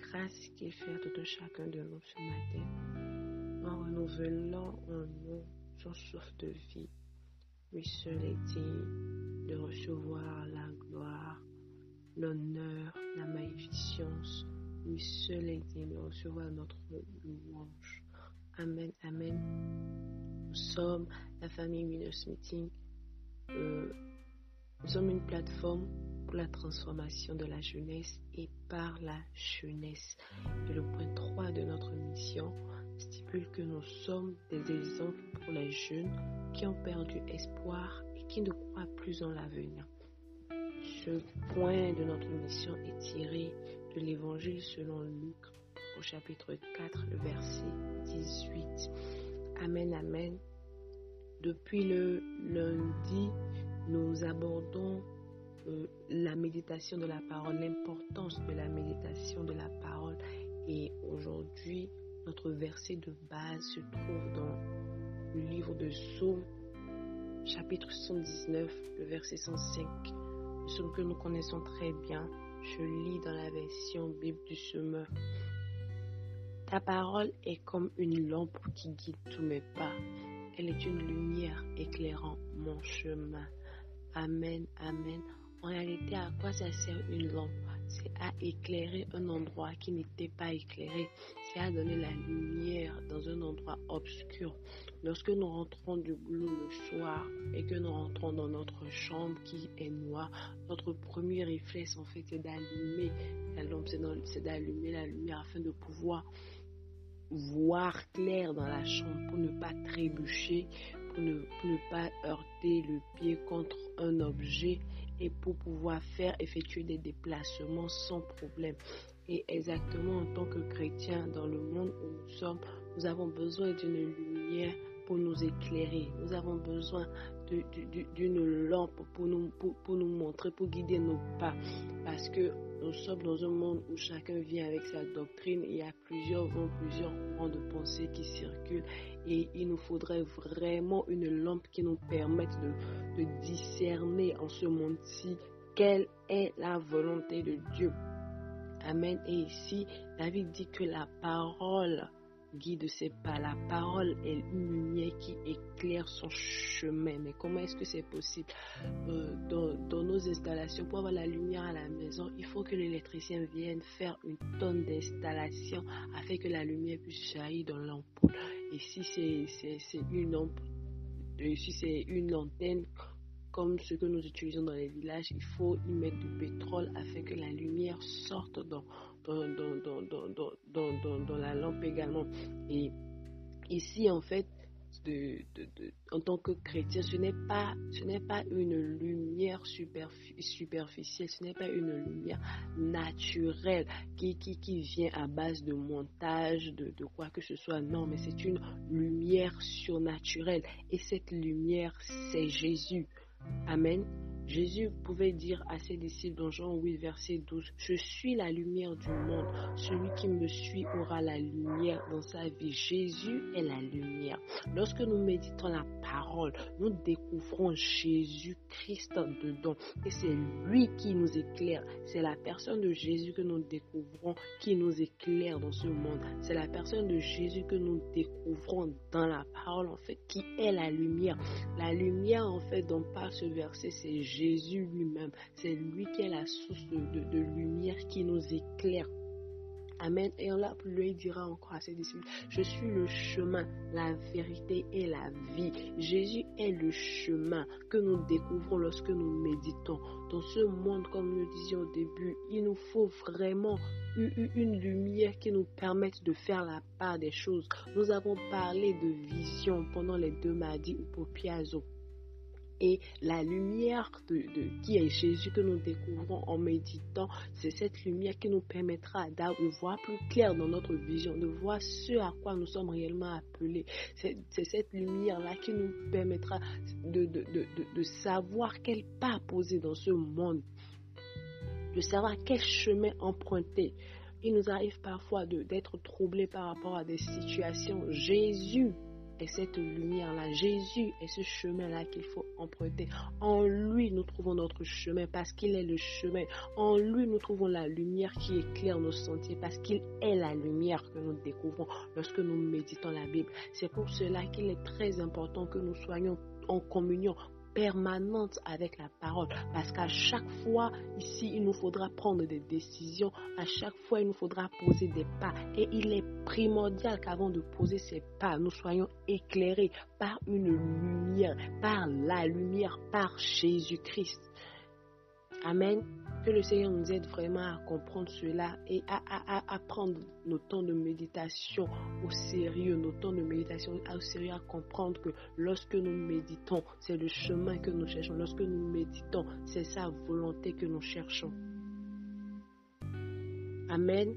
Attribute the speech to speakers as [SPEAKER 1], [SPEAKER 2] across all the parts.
[SPEAKER 1] satisfaire tout un chacun de nous ce matin en renouvelant en nous son souffle de vie. Lui seul est digne de recevoir la gloire, l'honneur, la magnificence. Lui seul est digne de recevoir notre louange. Amen, Amen. Nous sommes la famille Winners Meeting. Euh, nous sommes une plateforme pour la transformation de la jeunesse et par la jeunesse. Et le point 3 de notre mission stipule que nous sommes des exemples pour les jeunes qui ont perdu espoir et qui ne croient plus en l'avenir. Ce point de notre mission est tiré de l'évangile selon Luc au chapitre 4, le verset 18. Amen, amen. Depuis le lundi, nous abordons euh, la méditation de la parole, l'importance de la méditation de la parole. Et aujourd'hui, notre verset de base se trouve dans le livre de Psaume, chapitre 119, le verset 105. Psaume que nous connaissons très bien. Je lis dans la version Bible du Semeur. Ta parole est comme une lampe qui guide tous mes pas. Elle est une lumière éclairant mon chemin. Amen, amen. En réalité, à quoi ça sert une lampe? C'est à éclairer un endroit qui n'était pas éclairé. C'est à donner la lumière dans un endroit obscur. Lorsque nous rentrons du boulot le soir et que nous rentrons dans notre chambre qui est noire, notre premier réflexe en fait d'allumer la lampe, c'est d'allumer la lumière afin de pouvoir voir clair dans la chambre pour ne pas trébucher, ne, pour pas heurter le pied contre un objet et pour pouvoir faire effectuer des déplacements sans problème. Et exactement en tant que chrétiens dans le monde où nous sommes, nous avons besoin d'une lumière pour nous éclairer. Nous avons besoin d'une lampe pour nous, pour, nous montrer, pour guider nos pas. Parce que nous sommes dans un monde où chacun vient avec sa doctrine. Il y a plusieurs vents, plusieurs courants de pensée qui circulent. Et il nous faudrait vraiment une lampe qui nous permette de, de discerner en ce monde-ci quelle est la volonté de Dieu. Amen. Et ici, David dit que la parole guide ses pas. La parole est une lumière qui éclaire son chemin. Mais comment est-ce que c'est possible? Euh, dans, nos installations Pour avoir la lumière à la maison, il faut que l'électricien vienne faire une tonne d'installation afin que la lumière puisse jaillir dans l'ampoule. Et si c'est une ampoule, si c'est une antenne comme ce que nous utilisons dans les villages, il faut y mettre du pétrole afin que la lumière sorte dans, dans, la lampe également. Et ici, en fait, de, en tant que chrétien, ce n'est pas, pas une lumière superficielle, ce n'est pas une lumière naturelle qui, qui, qui, vient à base de montage, de, de quoi que ce soit. Non, mais c'est une lumière surnaturelle. Et cette lumière, c'est Jésus. Amen. Jésus pouvait dire à ses disciples dans Jean 8, verset 12, Je suis la lumière du monde. Celui qui me suit aura la lumière dans sa vie. Jésus est la lumière. Lorsque nous méditons la parole, nous découvrons Jésus-Christ dedans. Et c'est lui qui nous éclaire. C'est la personne de Jésus que nous découvrons qui nous éclaire dans ce monde. C'est la personne de Jésus que nous découvrons dans la parole, en fait, qui est la lumière. La lumière, en fait, dont parle ce verset, c'est Jésus lui-même. C'est lui qui est la source de, lumière qui nous éclaire. Amen. Et là, plus il dira encore à ses disciples, je suis le chemin, la vérité et la vie. Jésus est le chemin que nous découvrons lorsque nous méditons. Dans ce monde, comme nous disions au début, il nous faut vraiment une lumière qui nous permette de faire la part des choses. Nous avons parlé de vision pendant les deux mardis au Piazzo et la lumière de, qui est Jésus que nous découvrons en méditant, c'est cette lumière qui nous permettra de voir plus clair dans notre vision, de voir ce à quoi nous sommes réellement appelés. C'est cette lumière-là qui nous permettra de, de, savoir quel pas poser dans ce monde, de savoir quel chemin emprunter. Il nous arrive parfois d'être troublés par rapport à des situations. Jésus cette lumière-là. Jésus est ce chemin-là qu'il faut emprunter. En lui, nous trouvons notre chemin parce qu'il est le chemin. En lui, nous trouvons la lumière qui éclaire nos sentiers parce qu'il est la lumière que nous découvrons lorsque nous méditons la Bible. C'est pour cela qu'il est très important que nous soyons en communion permanente avec la parole. Parce qu'à chaque fois, ici, il nous faudra prendre des décisions. À chaque fois, il nous faudra poser des pas. Et il est primordial qu'avant de poser ces pas, nous soyons éclairés par une lumière, par la lumière, par Jésus-Christ. Amen. Que le Seigneur nous aide vraiment à comprendre cela et à, prendre nos temps de méditation au sérieux, nos temps de méditation au sérieux, à comprendre que lorsque nous méditons, c'est le chemin que nous cherchons. Lorsque nous méditons, c'est sa volonté que nous cherchons. Amen.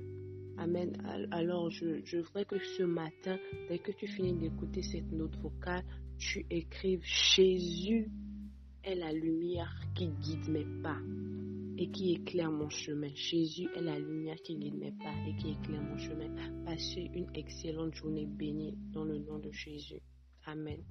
[SPEAKER 1] Amen. Alors, je, je voudrais que ce matin, dès que tu finis d'écouter cette note vocale, tu écrives Jésus est la lumière qui guide mes pas et qui éclaire mon chemin. Jésus est la lumière qui guide mes pas et qui éclaire mon chemin. Passez une excellente journée bénie dans le nom de Jésus. Amen.